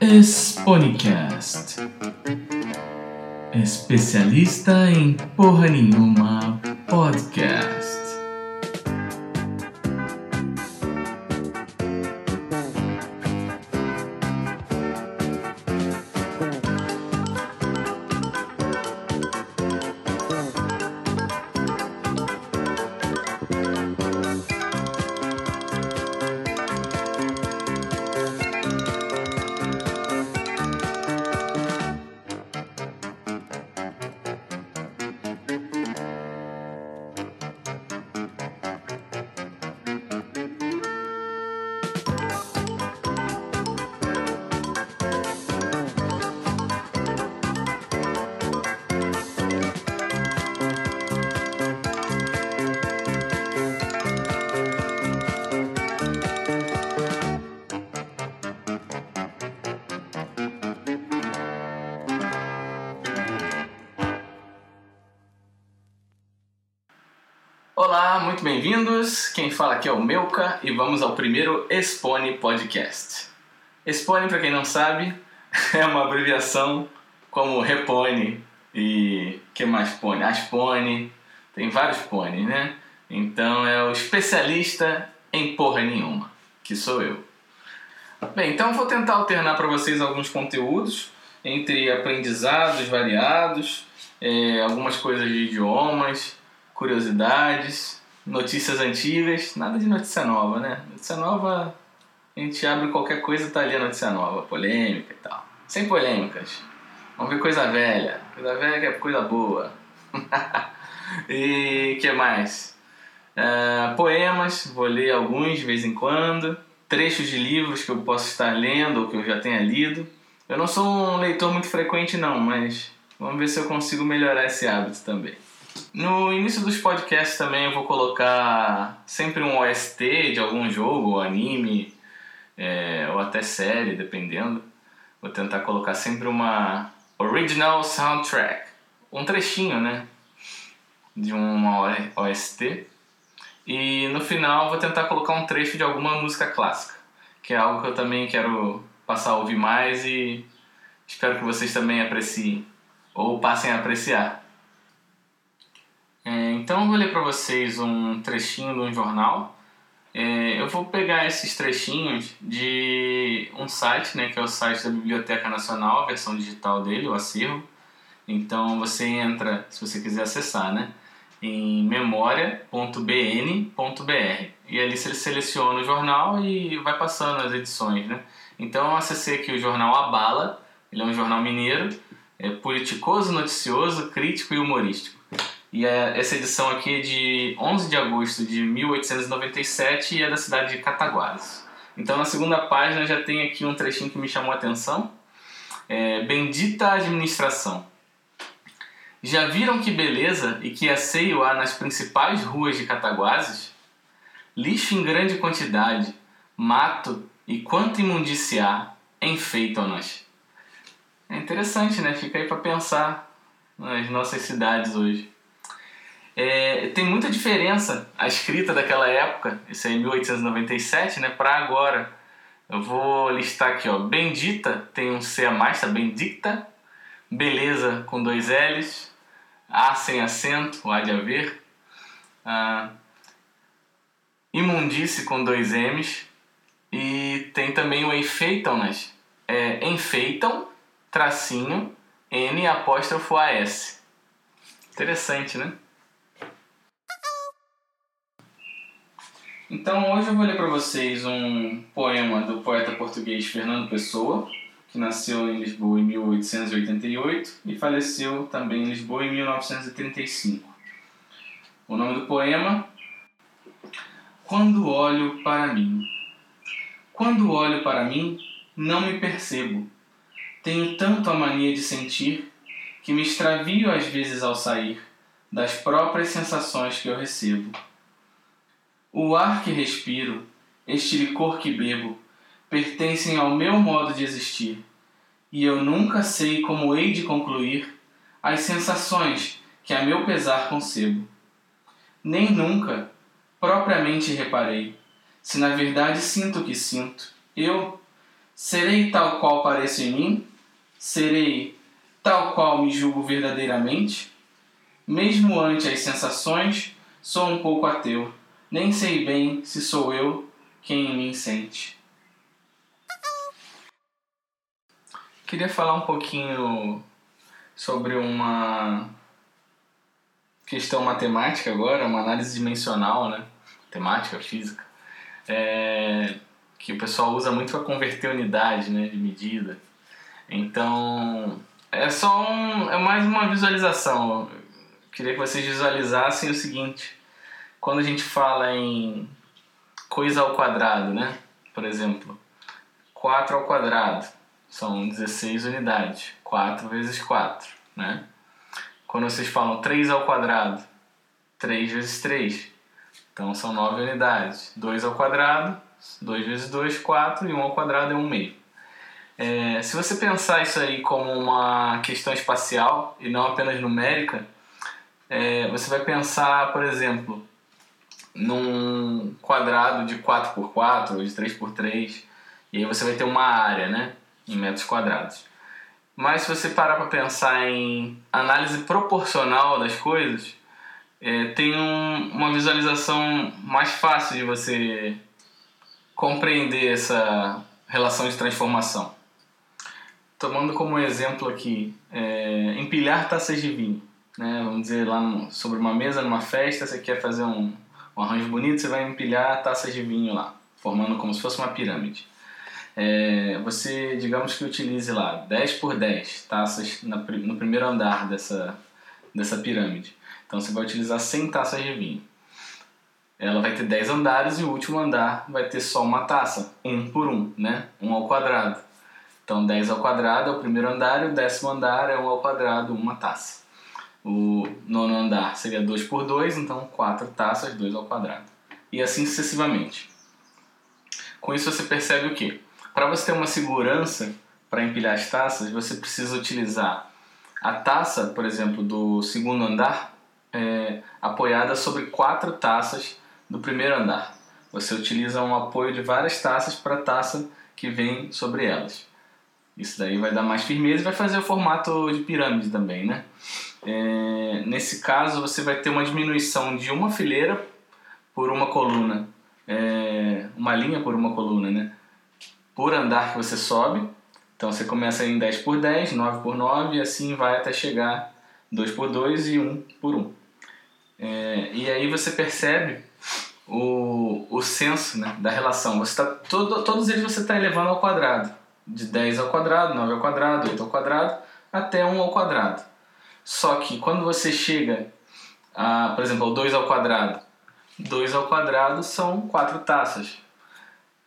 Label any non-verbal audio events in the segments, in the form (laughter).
Sponicast. Especialista em porra nenhuma podcast. Muito bem-vindos. Quem fala aqui é o Melka e vamos ao primeiro Expone Podcast. Expone, para quem não sabe, (laughs) é uma abreviação como Repone e que mais pone? Aspone, tem vários pones, né? Então é o especialista em porra nenhuma, que sou eu. Bem, então vou tentar alternar para vocês alguns conteúdos entre aprendizados variados, é, algumas coisas de idiomas, curiosidades, notícias antigas, nada de notícia nova, né? Notícia nova, a gente abre qualquer coisa tá ali a notícia nova, polêmica e tal. Sem polêmicas. Vamos ver coisa velha. Coisa velha é coisa boa. (laughs) e que mais? Uh, poemas, vou ler alguns de vez em quando. Trechos de livros que eu posso estar lendo ou que eu já tenha lido. Eu não sou um leitor muito frequente não, mas vamos ver se eu consigo melhorar esse hábito também. No início dos podcasts também eu vou colocar sempre um OST de algum jogo, anime, é, ou até série, dependendo. Vou tentar colocar sempre uma original soundtrack, um trechinho, né, de uma OST. E no final vou tentar colocar um trecho de alguma música clássica, que é algo que eu também quero passar a ouvir mais e espero que vocês também apreciem ou passem a apreciar. É, então eu vou ler para vocês um trechinho de um jornal. É, eu vou pegar esses trechinhos de um site, né, que é o site da Biblioteca Nacional, a versão digital dele, o acervo. Então você entra, se você quiser acessar, né, em memoria.bn.br e ali você seleciona o jornal e vai passando as edições, né? Então eu acessei aqui o jornal A Bala, ele é um jornal mineiro, é politicoso, noticioso, crítico e humorístico. E é, essa edição aqui é de 11 de agosto de 1897 e é da cidade de Cataguases. Então na segunda página já tem aqui um trechinho que me chamou a atenção. É, Bendita administração. Já viram que beleza e que asseio há nas principais ruas de Cataguases? Lixo em grande quantidade, mato e quanto imundícia há, enfeitam-nas. É interessante, né? Fica aí para pensar nas nossas cidades hoje. É, tem muita diferença a escrita daquela época, isso aí é 1897, né, para agora. Eu vou listar aqui, ó, Bendita tem um C a mais, tá? Bendicta, Beleza com dois L's, A sem acento, o A de haver, ah, Imundice com dois M's, e tem também o Enfeitam-nas, é, Enfeitam, tracinho, N apóstrofo AS. Interessante, né? Então hoje eu vou ler para vocês um poema do poeta português Fernando Pessoa, que nasceu em Lisboa em 1888 e faleceu também em Lisboa em 1935. O nome do poema Quando olho para mim. Quando olho para mim, não me percebo. Tenho tanto a mania de sentir que me extravio às vezes ao sair das próprias sensações que eu recebo o ar que respiro, este licor que bebo, pertencem ao meu modo de existir, e eu nunca sei como hei de concluir as sensações que a meu pesar concebo. Nem nunca, propriamente reparei, se na verdade sinto o que sinto, eu, Serei tal qual pareço em mim? Serei tal qual me julgo verdadeiramente? Mesmo ante as sensações, sou um pouco ateu. Nem sei bem se sou eu quem em mim sente. Queria falar um pouquinho sobre uma questão matemática agora, uma análise dimensional, né? Matemática, física. É, que o pessoal usa muito para converter unidade né, de medida. Então, é só um, é mais uma visualização. Queria que vocês visualizassem o seguinte: quando a gente fala em coisa ao quadrado, né? Por exemplo, 4 ao quadrado são 16 unidades. 4 vezes 4, né? Quando vocês falam 3 ao quadrado, 3 vezes 3, então são 9 unidades. 2 ao quadrado, 2 vezes 2, 4 e 1 ao quadrado é 1 meio. É, se você pensar isso aí como uma questão espacial e não apenas numérica, é, você vai pensar, por exemplo, num quadrado de 4x4 ou de 3x3, e aí você vai ter uma área, né, em metros quadrados. Mas se você parar para pensar em análise proporcional das coisas, é, tem um, uma visualização mais fácil de você compreender essa relação de transformação. Tomando como exemplo aqui, é, empilhar taças de vinho. Né? Vamos dizer, lá no, sobre uma mesa, numa festa, você quer fazer um, um arranjo bonito, você vai empilhar taças de vinho lá, formando como se fosse uma pirâmide. É, você, digamos que utilize lá 10 por 10 taças na, no primeiro andar dessa, dessa pirâmide. Então você vai utilizar 100 taças de vinho. Ela vai ter 10 andares e o último andar vai ter só uma taça, um por um, né? Um ao quadrado. Então 10 ao quadrado é o primeiro andar e o décimo andar é um ao quadrado, uma taça. O nono andar seria 2 por 2, então 4 taças, 2 ao quadrado. E assim sucessivamente. Com isso você percebe o que? Para você ter uma segurança para empilhar as taças, você precisa utilizar a taça, por exemplo, do segundo andar, é, apoiada sobre quatro taças do primeiro andar. Você utiliza um apoio de várias taças para a taça que vem sobre elas. Isso daí vai dar mais firmeza e vai fazer o formato de pirâmide também, né? É, nesse caso, você vai ter uma diminuição de uma fileira por uma coluna, é, uma linha por uma coluna, né? Por andar que você sobe. Então você começa em 10 por 10, 9 por 9 e assim vai até chegar 2 por 2 e 1 por 1. É, e aí você percebe o, o senso né, da relação. Você tá, todo, todos eles você está elevando ao quadrado. De 10 ao quadrado, 9 ao quadrado, 8 ao quadrado, até 1 ao quadrado. Só que quando você chega, a, por exemplo, ao 2 ao quadrado, 2 ao quadrado são 4 taças.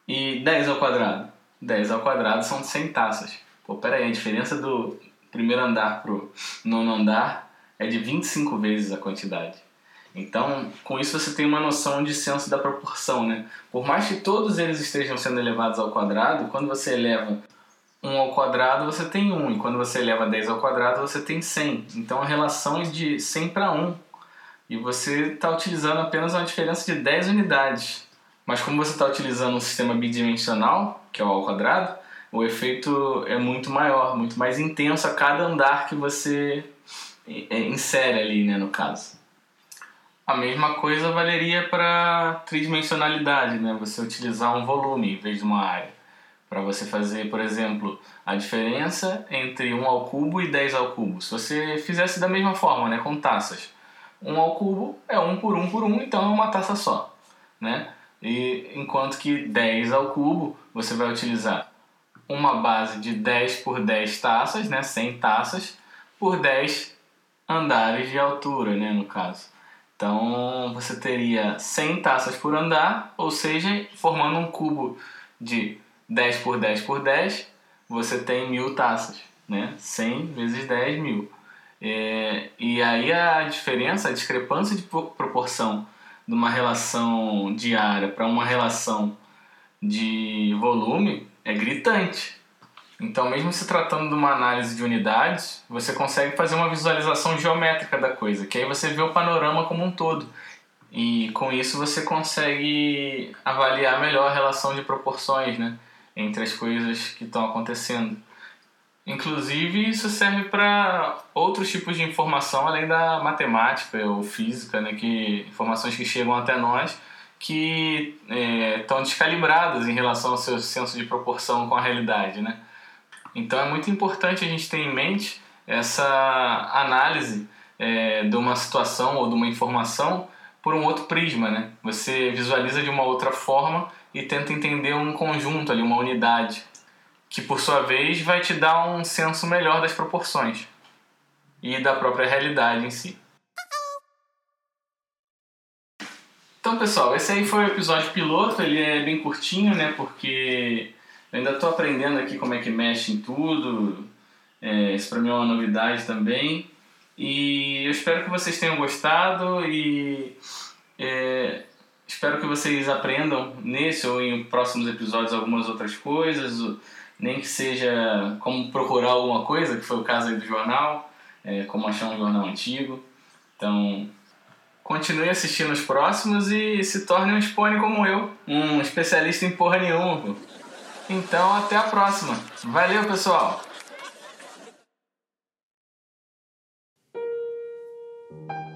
E 10 ao quadrado? 10 ao quadrado são 100 taças. Pô, pera aí, a diferença do primeiro andar pro nono andar é de 25 vezes a quantidade. Então, com isso você tem uma noção de senso da proporção, né? Por mais que todos eles estejam sendo elevados ao quadrado, quando você eleva 1 ao quadrado, você tem 1, e quando você eleva 10 ao quadrado, você tem 100. Então, a relação é de 100 para 1. E você está utilizando apenas uma diferença de 10 unidades. Mas como você está utilizando um sistema bidimensional, que é o ao quadrado, o efeito é muito maior, muito mais intenso a cada andar que você é, insere ali, né, no caso. A mesma coisa valeria para tridimensionalidade, né? Você utilizar um volume em vez de uma área. Para você fazer, por exemplo, a diferença entre 1 ao cubo e 10 ao cubo. Se você fizesse da mesma forma, né? Com taças. 1 ao cubo é 1 por 1 por 1, então é uma taça só, né? E enquanto que 10 ao cubo, você vai utilizar uma base de 10 por 10 taças, né? 100 taças, por 10 andares de altura, né? No caso. Então você teria 100 taças por andar, ou seja, formando um cubo de 10 por 10 por 10, você tem mil taças, né? 100 vezes 10 mil. É, e aí a diferença, a discrepância de proporção de uma relação de área para uma relação de volume é gritante. Então, mesmo se tratando de uma análise de unidades, você consegue fazer uma visualização geométrica da coisa, que aí você vê o panorama como um todo. E com isso você consegue avaliar melhor a relação de proporções, né? Entre as coisas que estão acontecendo. Inclusive, isso serve para outros tipos de informação além da matemática ou física, né? que, informações que chegam até nós que estão é, descalibradas em relação ao seu senso de proporção com a realidade. Né? Então, é muito importante a gente ter em mente essa análise é, de uma situação ou de uma informação por um outro prisma. Né? Você visualiza de uma outra forma e tenta entender um conjunto ali, uma unidade que por sua vez vai te dar um senso melhor das proporções e da própria realidade em si. Então, pessoal, esse aí foi o episódio piloto. Ele é bem curtinho, né? Porque eu ainda estou aprendendo aqui como é que mexe em tudo. É, isso para mim é uma novidade também. E eu espero que vocês tenham gostado e é, espero que vocês aprendam nesse ou em próximos episódios algumas outras coisas nem que seja como procurar alguma coisa, que foi o caso aí do jornal, é, como achar um jornal antigo. Então, continue assistindo os próximos e se torne um spone como eu, um especialista em porra nenhuma. Então, até a próxima. Valeu, pessoal! Thank you.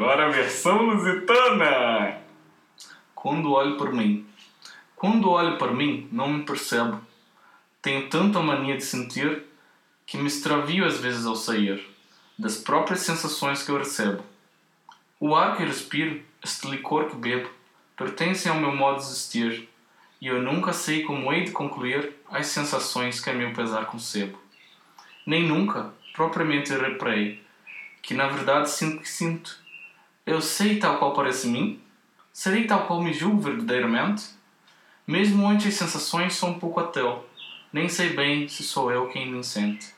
Agora a versão lusitana! Quando olho por mim. Quando olho para mim, não me percebo. Tenho tanta mania de sentir que me extravio às vezes ao sair das próprias sensações que eu recebo. O ar que respiro, este licor que bebo, pertencem ao meu modo de existir e eu nunca sei como hei de concluir as sensações que a meu pesar concebo. Nem nunca, propriamente, reparei que na verdade sinto que sinto. Eu sei tal qual parece mim? Serei tal qual me julgo verdadeiramente? Mesmo onde as sensações são um pouco ateu, nem sei bem se sou eu quem me sente.